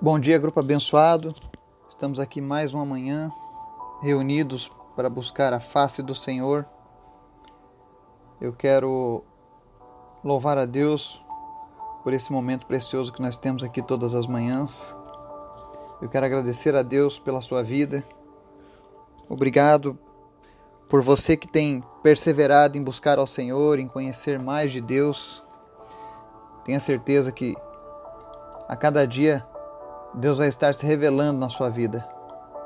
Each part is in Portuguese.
Bom dia, grupo abençoado. Estamos aqui mais uma manhã reunidos para buscar a face do Senhor. Eu quero louvar a Deus por esse momento precioso que nós temos aqui todas as manhãs. Eu quero agradecer a Deus pela sua vida. Obrigado por você que tem perseverado em buscar ao Senhor, em conhecer mais de Deus. Tenha certeza que a cada dia Deus vai estar se revelando na sua vida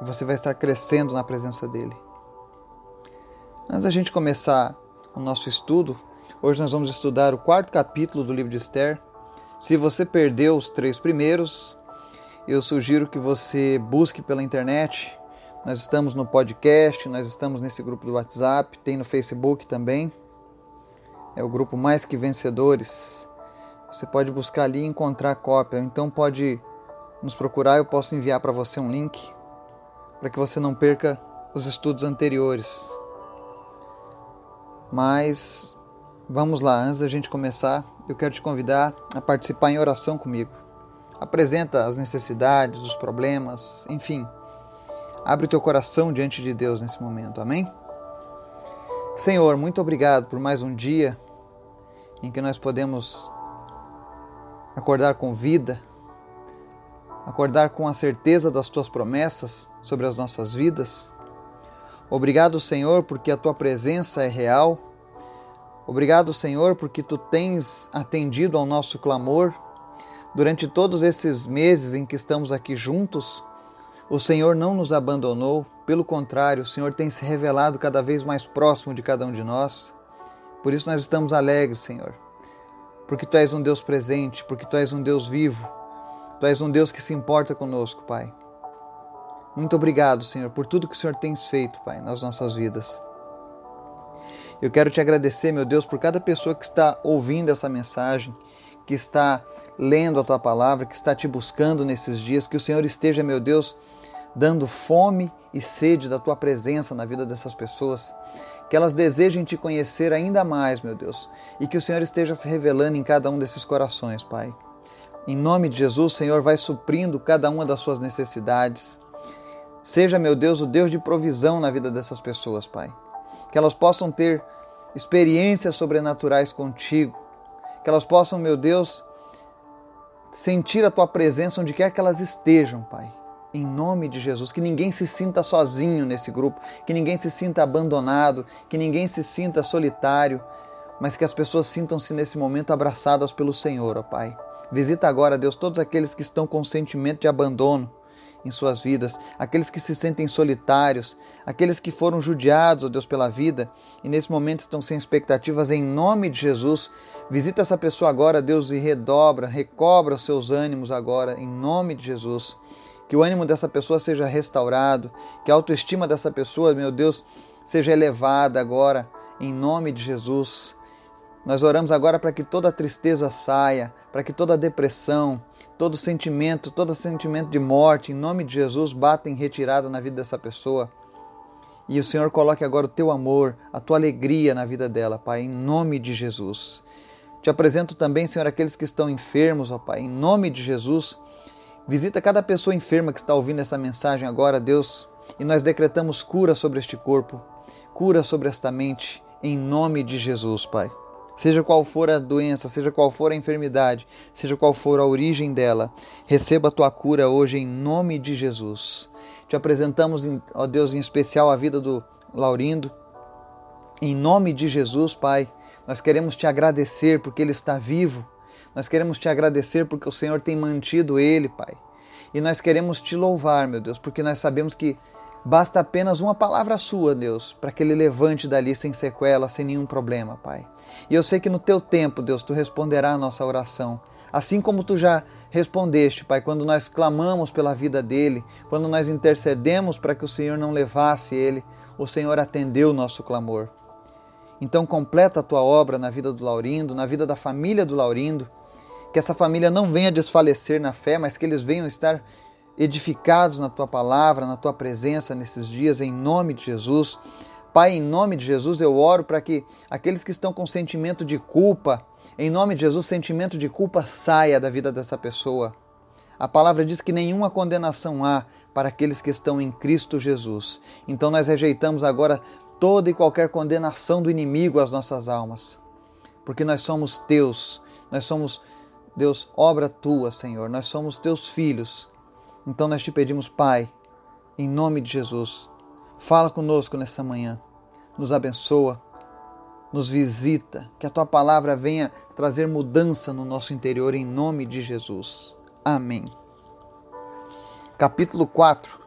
e você vai estar crescendo na presença dele. Antes da gente começar o nosso estudo, hoje nós vamos estudar o quarto capítulo do livro de Esther. Se você perdeu os três primeiros, eu sugiro que você busque pela internet. Nós estamos no podcast, nós estamos nesse grupo do WhatsApp, tem no Facebook também. É o grupo Mais Que Vencedores. Você pode buscar ali e encontrar cópia, então pode nos procurar, eu posso enviar para você um link para que você não perca os estudos anteriores. Mas vamos lá, antes da gente começar, eu quero te convidar a participar em oração comigo. Apresenta as necessidades, os problemas, enfim. Abre o teu coração diante de Deus nesse momento, amém? Senhor, muito obrigado por mais um dia em que nós podemos acordar com vida, acordar com a certeza das tuas promessas sobre as nossas vidas. Obrigado, Senhor, porque a tua presença é real. Obrigado, Senhor, porque tu tens atendido ao nosso clamor. Durante todos esses meses em que estamos aqui juntos, o Senhor não nos abandonou, pelo contrário, o Senhor tem se revelado cada vez mais próximo de cada um de nós. Por isso nós estamos alegres, Senhor, porque tu és um Deus presente, porque tu és um Deus vivo, Tu és um Deus que se importa conosco, Pai. Muito obrigado, Senhor, por tudo que o Senhor tem feito, Pai, nas nossas vidas. Eu quero te agradecer, meu Deus, por cada pessoa que está ouvindo essa mensagem, que está lendo a tua palavra, que está te buscando nesses dias. Que o Senhor esteja, meu Deus, dando fome e sede da tua presença na vida dessas pessoas. Que elas desejem te conhecer ainda mais, meu Deus, e que o Senhor esteja se revelando em cada um desses corações, Pai. Em nome de Jesus, Senhor, vai suprindo cada uma das suas necessidades. Seja, meu Deus, o Deus de provisão na vida dessas pessoas, Pai. Que elas possam ter experiências sobrenaturais contigo. Que elas possam, meu Deus, sentir a tua presença onde quer que elas estejam, Pai. Em nome de Jesus, que ninguém se sinta sozinho nesse grupo, que ninguém se sinta abandonado, que ninguém se sinta solitário, mas que as pessoas sintam-se nesse momento abraçadas pelo Senhor, ó Pai. Visita agora, Deus, todos aqueles que estão com sentimento de abandono em suas vidas, aqueles que se sentem solitários, aqueles que foram judiados, ó Deus, pela vida e nesse momento estão sem expectativas, em nome de Jesus. Visita essa pessoa agora, Deus, e redobra, recobra os seus ânimos agora, em nome de Jesus. Que o ânimo dessa pessoa seja restaurado, que a autoestima dessa pessoa, meu Deus, seja elevada agora, em nome de Jesus. Nós oramos agora para que toda tristeza saia, para que toda depressão, todo sentimento, todo sentimento de morte, em nome de Jesus, bata em retirada na vida dessa pessoa. E o Senhor coloque agora o teu amor, a tua alegria na vida dela, Pai, em nome de Jesus. Te apresento também, Senhor, aqueles que estão enfermos, ó Pai, em nome de Jesus. Visita cada pessoa enferma que está ouvindo essa mensagem agora, Deus, e nós decretamos cura sobre este corpo, cura sobre esta mente, em nome de Jesus, Pai. Seja qual for a doença, seja qual for a enfermidade, seja qual for a origem dela, receba a tua cura hoje em nome de Jesus. Te apresentamos, ó Deus, em especial a vida do Laurindo. Em nome de Jesus, Pai, nós queremos te agradecer porque ele está vivo. Nós queremos te agradecer porque o Senhor tem mantido ele, Pai. E nós queremos te louvar, meu Deus, porque nós sabemos que Basta apenas uma palavra sua, Deus, para que ele levante dali sem sequela, sem nenhum problema, Pai. E eu sei que no teu tempo, Deus, tu responderá a nossa oração. Assim como tu já respondeste, Pai, quando nós clamamos pela vida dele, quando nós intercedemos para que o Senhor não levasse ele, o Senhor atendeu o nosso clamor. Então completa a tua obra na vida do Laurindo, na vida da família do Laurindo, que essa família não venha desfalecer na fé, mas que eles venham estar edificados na tua palavra, na tua presença nesses dias, em nome de Jesus. Pai, em nome de Jesus, eu oro para que aqueles que estão com sentimento de culpa, em nome de Jesus, sentimento de culpa saia da vida dessa pessoa. A palavra diz que nenhuma condenação há para aqueles que estão em Cristo Jesus. Então nós rejeitamos agora toda e qualquer condenação do inimigo às nossas almas, porque nós somos teus, nós somos, Deus, obra tua, Senhor, nós somos teus filhos. Então nós te pedimos, Pai, em nome de Jesus, fala conosco nessa manhã, nos abençoa, nos visita, que a tua palavra venha trazer mudança no nosso interior, em nome de Jesus. Amém. Capítulo 4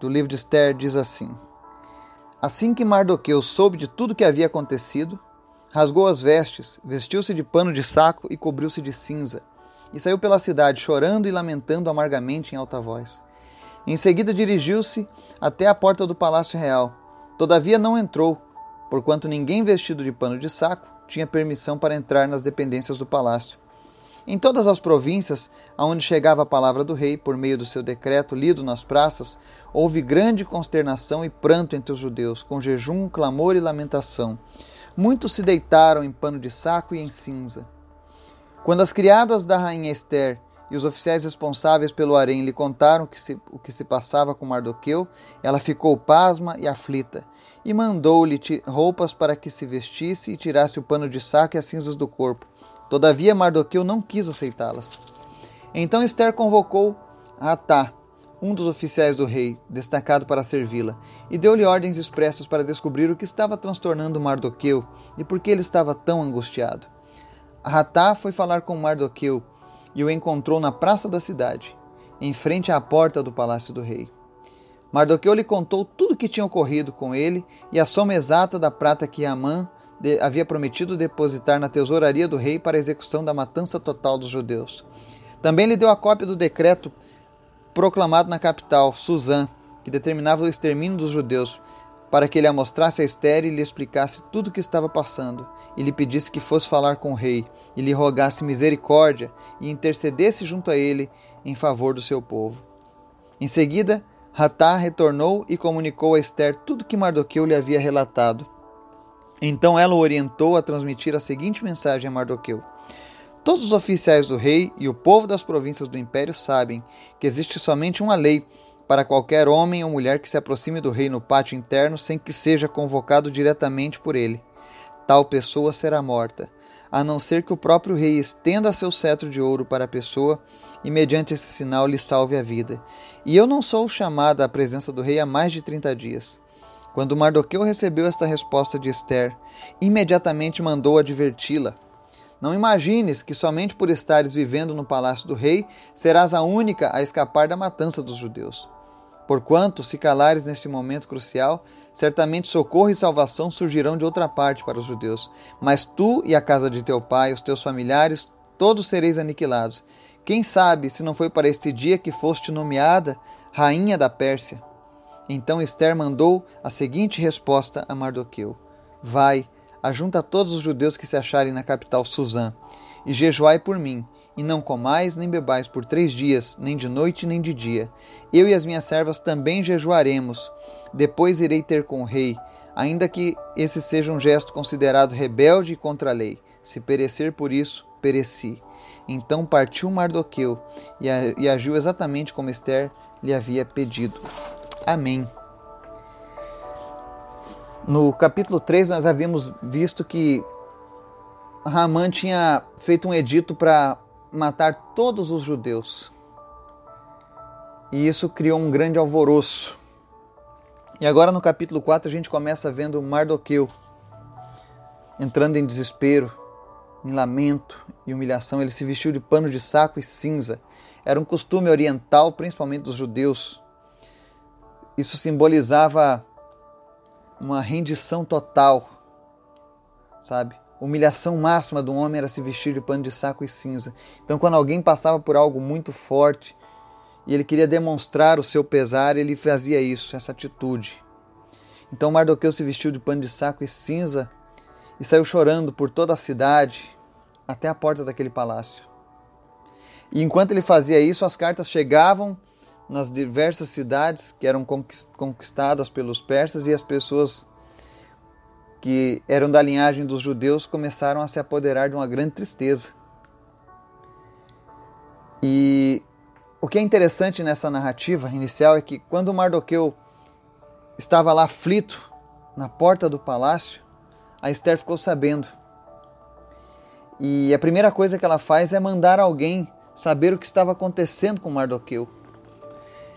do livro de Esther diz assim: Assim que Mardoqueu soube de tudo que havia acontecido, rasgou as vestes, vestiu-se de pano de saco e cobriu-se de cinza, e saiu pela cidade chorando e lamentando amargamente em alta voz. Em seguida dirigiu-se até a porta do palácio real. Todavia não entrou, porquanto ninguém vestido de pano de saco tinha permissão para entrar nas dependências do palácio. Em todas as províncias aonde chegava a palavra do rei por meio do seu decreto lido nas praças, houve grande consternação e pranto entre os judeus, com jejum, clamor e lamentação. Muitos se deitaram em pano de saco e em cinza. Quando as criadas da rainha Esther e os oficiais responsáveis pelo harém lhe contaram que se, o que se passava com Mardoqueu, ela ficou pasma e aflita, e mandou-lhe roupas para que se vestisse e tirasse o pano de saco e as cinzas do corpo. Todavia Mardoqueu não quis aceitá-las. Então Esther convocou Atá, um dos oficiais do rei, destacado para servi-la, e deu-lhe ordens expressas para descobrir o que estava transtornando Mardoqueu e por que ele estava tão angustiado. Atá foi falar com Mardoqueu e o encontrou na praça da cidade, em frente à porta do palácio do rei. Mardoqueu lhe contou tudo o que tinha ocorrido com ele e a soma exata da prata que Amã havia prometido depositar na tesouraria do rei para a execução da matança total dos judeus. Também lhe deu a cópia do decreto proclamado na capital, Suzã, que determinava o extermínio dos judeus, para que ele a mostrasse a Esther e lhe explicasse tudo o que estava passando, e lhe pedisse que fosse falar com o rei, e lhe rogasse misericórdia e intercedesse junto a ele em favor do seu povo. Em seguida, Ratá retornou e comunicou a Esther tudo que Mardoqueu lhe havia relatado. Então ela o orientou a transmitir a seguinte mensagem a Mardoqueu: Todos os oficiais do rei e o povo das províncias do império sabem que existe somente uma lei para qualquer homem ou mulher que se aproxime do rei no pátio interno sem que seja convocado diretamente por ele. Tal pessoa será morta, a não ser que o próprio rei estenda seu cetro de ouro para a pessoa e, mediante esse sinal, lhe salve a vida. E eu não sou chamada à presença do rei há mais de trinta dias. Quando Mardoqueu recebeu esta resposta de Esther, imediatamente mandou adverti-la. Não imagines que somente por estares vivendo no palácio do rei serás a única a escapar da matança dos judeus. Porquanto, se calares neste momento crucial, certamente socorro e salvação surgirão de outra parte para os judeus. Mas tu e a casa de teu pai, os teus familiares, todos sereis aniquilados. Quem sabe se não foi para este dia que foste nomeada rainha da Pérsia? Então Esther mandou a seguinte resposta a Mardoqueu: Vai, ajunta todos os judeus que se acharem na capital Suzã, e jejuai por mim, e não comais nem bebais por três dias, nem de noite nem de dia. Eu e as minhas servas também jejuaremos. Depois irei ter com o rei, ainda que esse seja um gesto considerado rebelde e contra a lei. Se perecer por isso, pereci. Então partiu Mardoqueu e agiu exatamente como Esther lhe havia pedido. Amém. No capítulo 3, nós havíamos visto que Ramã tinha feito um edito para matar todos os judeus. E isso criou um grande alvoroço. E agora no capítulo 4 a gente começa vendo Mardoqueu entrando em desespero, em lamento e humilhação. Ele se vestiu de pano de saco e cinza. Era um costume oriental, principalmente dos judeus, isso simbolizava uma rendição total, sabe? Humilhação máxima do homem era se vestir de pano de saco e cinza. Então, quando alguém passava por algo muito forte e ele queria demonstrar o seu pesar, ele fazia isso, essa atitude. Então, Mardoqueu se vestiu de pano de saco e cinza e saiu chorando por toda a cidade até a porta daquele palácio. E enquanto ele fazia isso, as cartas chegavam nas diversas cidades que eram conquistadas pelos persas e as pessoas que eram da linhagem dos judeus começaram a se apoderar de uma grande tristeza. E que é interessante nessa narrativa inicial é que quando Mardoqueu estava lá aflito na porta do palácio, a Esther ficou sabendo. E a primeira coisa que ela faz é mandar alguém saber o que estava acontecendo com Mardoqueu.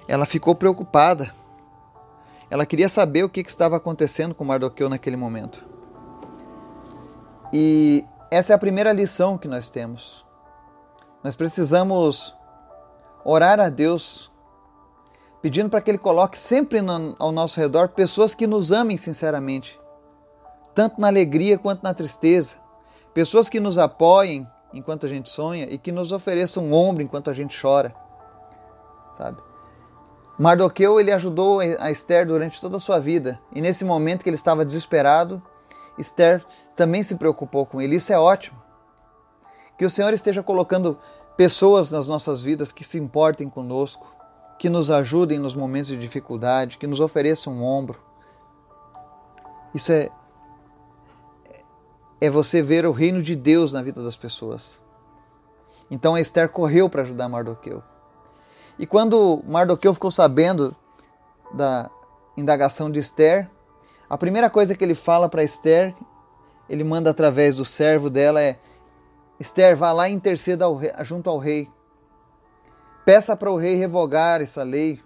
Ela ficou preocupada. Ela queria saber o que estava acontecendo com Mardoqueu naquele momento. E essa é a primeira lição que nós temos. Nós precisamos orar a Deus, pedindo para que Ele coloque sempre no, ao nosso redor pessoas que nos amem sinceramente, tanto na alegria quanto na tristeza, pessoas que nos apoiem enquanto a gente sonha e que nos ofereçam um ombro enquanto a gente chora, sabe? Mardoqueu ele ajudou a Esther durante toda a sua vida e nesse momento que ele estava desesperado, Esther também se preocupou com ele. Isso é ótimo. Que o Senhor esteja colocando pessoas nas nossas vidas que se importem conosco, que nos ajudem nos momentos de dificuldade, que nos ofereçam um ombro. Isso é é você ver o reino de Deus na vida das pessoas. Então Esther correu para ajudar Mardoqueu. E quando Mardoqueu ficou sabendo da indagação de Esther, a primeira coisa que ele fala para Esther, ele manda através do servo dela é: Esther, vá lá e interceda ao rei, junto ao rei. Peça para o rei revogar essa lei.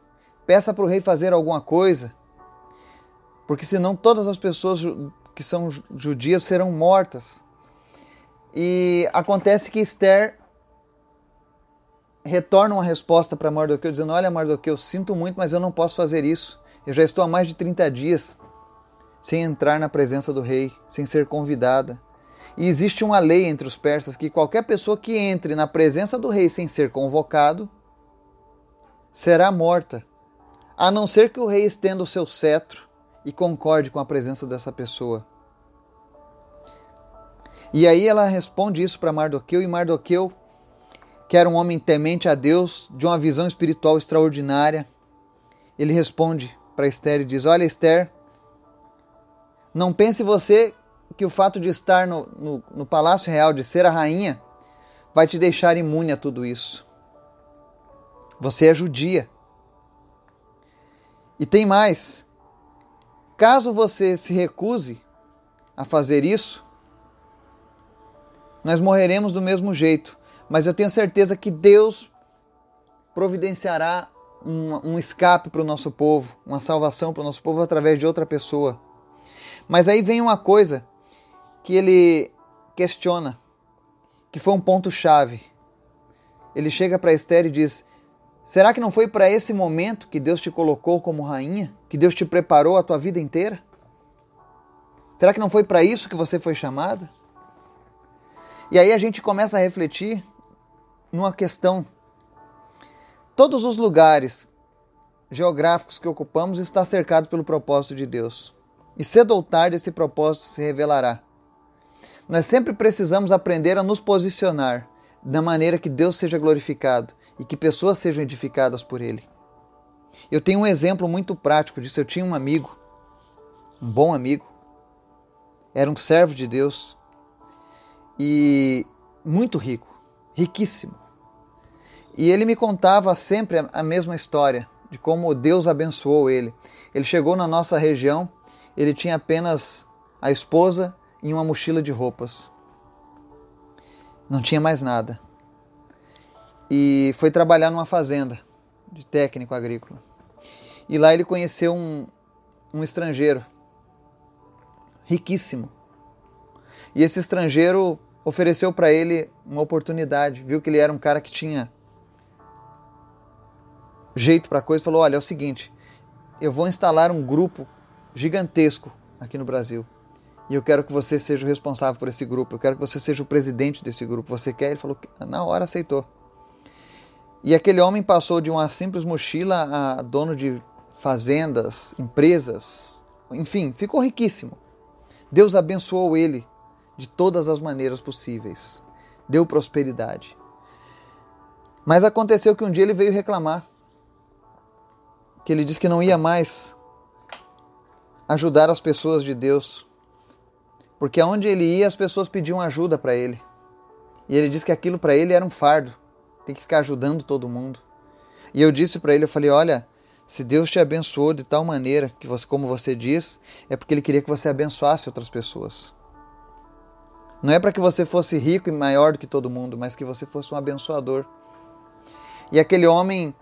Peça para o rei fazer alguma coisa. Porque senão todas as pessoas que são judias serão mortas. E acontece que Esther retorna uma resposta para Mardoqueu dizendo: Olha, Mardoqueu, sinto muito, mas eu não posso fazer isso. Eu já estou há mais de 30 dias sem entrar na presença do rei, sem ser convidada. E existe uma lei entre os persas que qualquer pessoa que entre na presença do rei sem ser convocado será morta, a não ser que o rei estenda o seu cetro e concorde com a presença dessa pessoa. E aí ela responde isso para Mardoqueu, e Mardoqueu, que era um homem temente a Deus, de uma visão espiritual extraordinária, ele responde para Esther e diz: Olha, Esther, não pense você que o fato de estar no, no, no palácio real, de ser a rainha, vai te deixar imune a tudo isso. Você é judia. E tem mais. Caso você se recuse a fazer isso, nós morreremos do mesmo jeito. Mas eu tenho certeza que Deus providenciará um, um escape para o nosso povo, uma salvação para o nosso povo através de outra pessoa. Mas aí vem uma coisa que ele questiona, que foi um ponto-chave. Ele chega para Esther e diz: Será que não foi para esse momento que Deus te colocou como rainha? Que Deus te preparou a tua vida inteira? Será que não foi para isso que você foi chamada? E aí a gente começa a refletir numa questão. Todos os lugares geográficos que ocupamos está cercado pelo propósito de Deus. E cedo ou tarde esse propósito se revelará. Nós sempre precisamos aprender a nos posicionar da maneira que Deus seja glorificado e que pessoas sejam edificadas por Ele. Eu tenho um exemplo muito prático disso. Eu tinha um amigo, um bom amigo, era um servo de Deus e muito rico, riquíssimo. E ele me contava sempre a mesma história de como Deus abençoou ele. Ele chegou na nossa região, ele tinha apenas a esposa em uma mochila de roupas. Não tinha mais nada. E foi trabalhar numa fazenda de técnico agrícola. E lá ele conheceu um, um estrangeiro riquíssimo. E esse estrangeiro ofereceu para ele uma oportunidade, viu que ele era um cara que tinha jeito para coisa, falou: "Olha, é o seguinte, eu vou instalar um grupo gigantesco aqui no Brasil e eu quero que você seja o responsável por esse grupo, eu quero que você seja o presidente desse grupo. Você quer? Ele falou na hora aceitou. E aquele homem passou de uma simples mochila a dono de fazendas, empresas, enfim, ficou riquíssimo. Deus abençoou ele de todas as maneiras possíveis, deu prosperidade. Mas aconteceu que um dia ele veio reclamar, que ele disse que não ia mais ajudar as pessoas de Deus, porque aonde ele ia, as pessoas pediam ajuda para ele. E ele disse que aquilo para ele era um fardo. Tem que ficar ajudando todo mundo. E eu disse para ele, eu falei, olha, se Deus te abençoou de tal maneira que você, como você diz, é porque Ele queria que você abençoasse outras pessoas. Não é para que você fosse rico e maior do que todo mundo, mas que você fosse um abençoador. E aquele homem,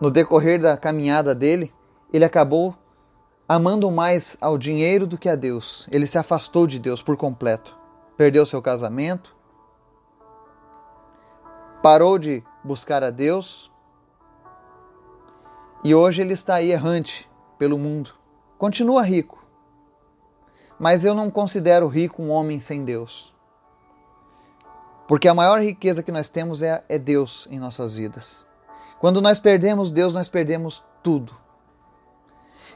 no decorrer da caminhada dele, ele acabou amando mais ao dinheiro do que a Deus. Ele se afastou de Deus por completo. Perdeu seu casamento, parou de buscar a Deus, e hoje ele está aí errante pelo mundo. Continua rico. Mas eu não considero rico um homem sem Deus. Porque a maior riqueza que nós temos é, é Deus em nossas vidas. Quando nós perdemos Deus, nós perdemos tudo.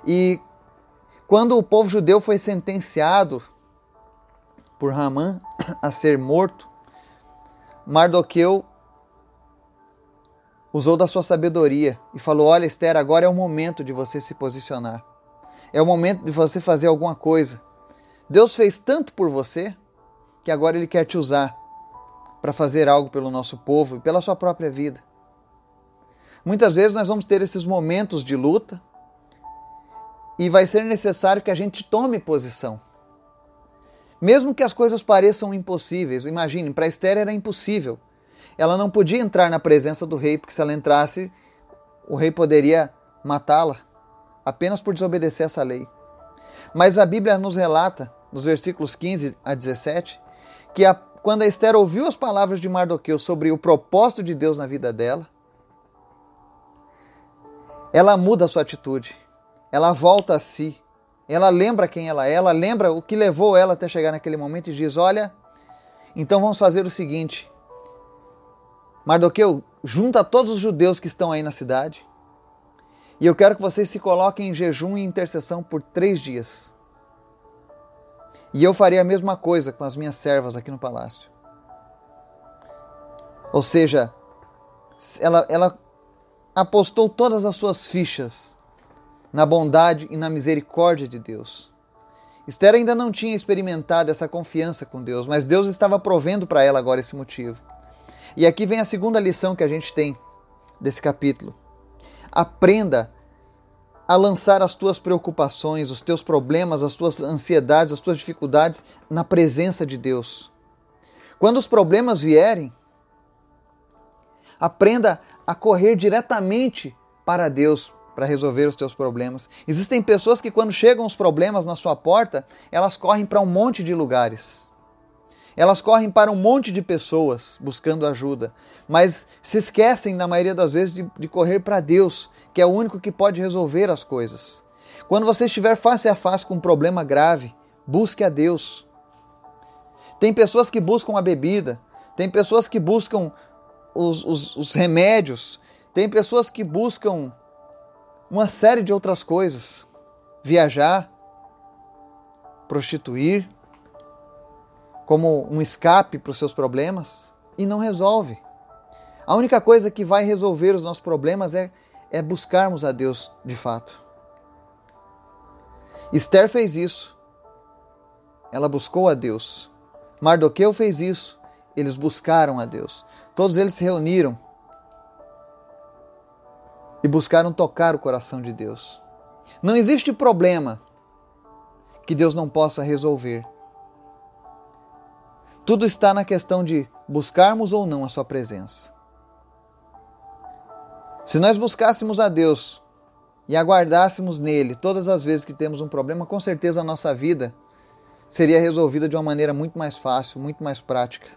E quando o povo judeu foi sentenciado por Ramã a ser morto, Mardoqueu usou da sua sabedoria e falou: Olha, Esther, agora é o momento de você se posicionar. É o momento de você fazer alguma coisa. Deus fez tanto por você que agora Ele quer te usar para fazer algo pelo nosso povo e pela sua própria vida. Muitas vezes nós vamos ter esses momentos de luta e vai ser necessário que a gente tome posição. Mesmo que as coisas pareçam impossíveis, imagine, para Esther era impossível ela não podia entrar na presença do rei, porque se ela entrasse, o rei poderia matá-la apenas por desobedecer essa lei. Mas a Bíblia nos relata, nos versículos 15 a 17, que a, quando a Esther ouviu as palavras de Mardoqueu sobre o propósito de Deus na vida dela, ela muda a sua atitude, ela volta a si, ela lembra quem ela é, ela lembra o que levou ela até chegar naquele momento e diz: Olha, então vamos fazer o seguinte: Mardoqueu, junta todos os judeus que estão aí na cidade e eu quero que vocês se coloquem em jejum e intercessão por três dias. E eu farei a mesma coisa com as minhas servas aqui no palácio. Ou seja, ela, ela apostou todas as suas fichas na bondade e na misericórdia de Deus. Esther ainda não tinha experimentado essa confiança com Deus, mas Deus estava provendo para ela agora esse motivo. E aqui vem a segunda lição que a gente tem desse capítulo. Aprenda a lançar as tuas preocupações, os teus problemas, as tuas ansiedades, as tuas dificuldades na presença de Deus. Quando os problemas vierem, aprenda a correr diretamente para Deus para resolver os teus problemas. Existem pessoas que quando chegam os problemas na sua porta, elas correm para um monte de lugares. Elas correm para um monte de pessoas buscando ajuda, mas se esquecem, na maioria das vezes, de, de correr para Deus, que é o único que pode resolver as coisas. Quando você estiver face a face com um problema grave, busque a Deus. Tem pessoas que buscam a bebida, tem pessoas que buscam os, os, os remédios, tem pessoas que buscam uma série de outras coisas. Viajar, prostituir, como um escape para os seus problemas e não resolve. A única coisa que vai resolver os nossos problemas é, é buscarmos a Deus de fato. Esther fez isso. Ela buscou a Deus. Mardoqueu fez isso. Eles buscaram a Deus. Todos eles se reuniram e buscaram tocar o coração de Deus. Não existe problema que Deus não possa resolver. Tudo está na questão de buscarmos ou não a Sua presença. Se nós buscássemos a Deus e aguardássemos nele todas as vezes que temos um problema, com certeza a nossa vida seria resolvida de uma maneira muito mais fácil, muito mais prática.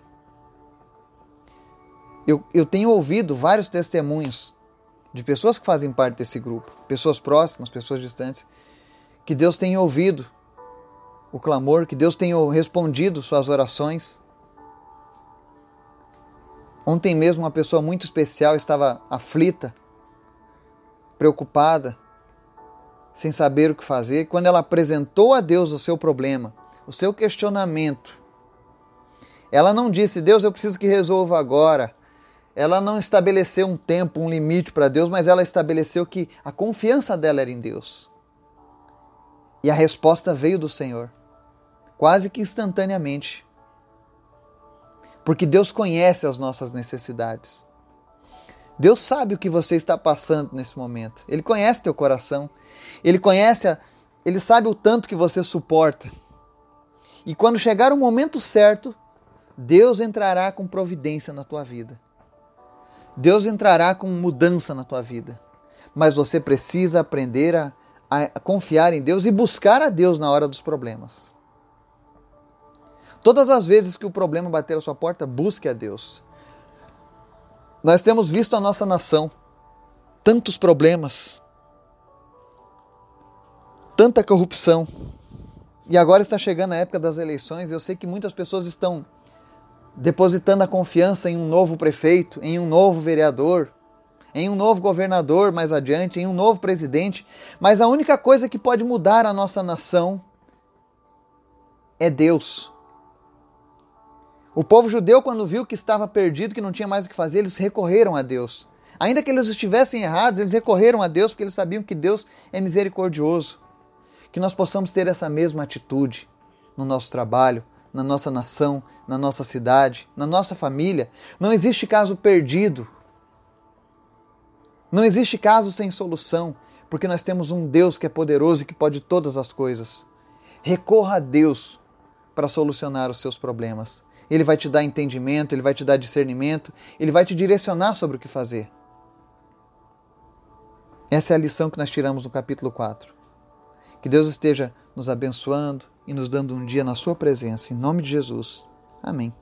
Eu, eu tenho ouvido vários testemunhos de pessoas que fazem parte desse grupo, pessoas próximas, pessoas distantes, que Deus tem ouvido o clamor, que Deus tenha respondido suas orações. Ontem mesmo uma pessoa muito especial estava aflita, preocupada, sem saber o que fazer. Quando ela apresentou a Deus o seu problema, o seu questionamento, ela não disse: Deus, eu preciso que resolva agora. Ela não estabeleceu um tempo, um limite para Deus, mas ela estabeleceu que a confiança dela era em Deus. E a resposta veio do Senhor quase que instantaneamente. Porque Deus conhece as nossas necessidades. Deus sabe o que você está passando nesse momento. Ele conhece teu coração. Ele conhece, a, ele sabe o tanto que você suporta. E quando chegar o momento certo, Deus entrará com providência na tua vida. Deus entrará com mudança na tua vida. Mas você precisa aprender a, a confiar em Deus e buscar a Deus na hora dos problemas. Todas as vezes que o problema bater a sua porta, busque a Deus. Nós temos visto a nossa nação, tantos problemas, tanta corrupção. E agora está chegando a época das eleições, eu sei que muitas pessoas estão depositando a confiança em um novo prefeito, em um novo vereador, em um novo governador mais adiante, em um novo presidente, mas a única coisa que pode mudar a nossa nação é Deus. O povo judeu, quando viu que estava perdido, que não tinha mais o que fazer, eles recorreram a Deus. Ainda que eles estivessem errados, eles recorreram a Deus porque eles sabiam que Deus é misericordioso. Que nós possamos ter essa mesma atitude no nosso trabalho, na nossa nação, na nossa cidade, na nossa família. Não existe caso perdido. Não existe caso sem solução, porque nós temos um Deus que é poderoso e que pode todas as coisas. Recorra a Deus para solucionar os seus problemas. Ele vai te dar entendimento, ele vai te dar discernimento, ele vai te direcionar sobre o que fazer. Essa é a lição que nós tiramos no capítulo 4. Que Deus esteja nos abençoando e nos dando um dia na Sua presença. Em nome de Jesus. Amém.